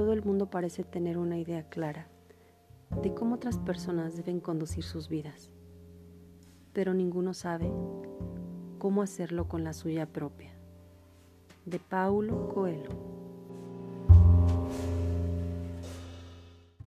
todo el mundo parece tener una idea clara de cómo otras personas deben conducir sus vidas, pero ninguno sabe cómo hacerlo con la suya propia. De Paulo Coelho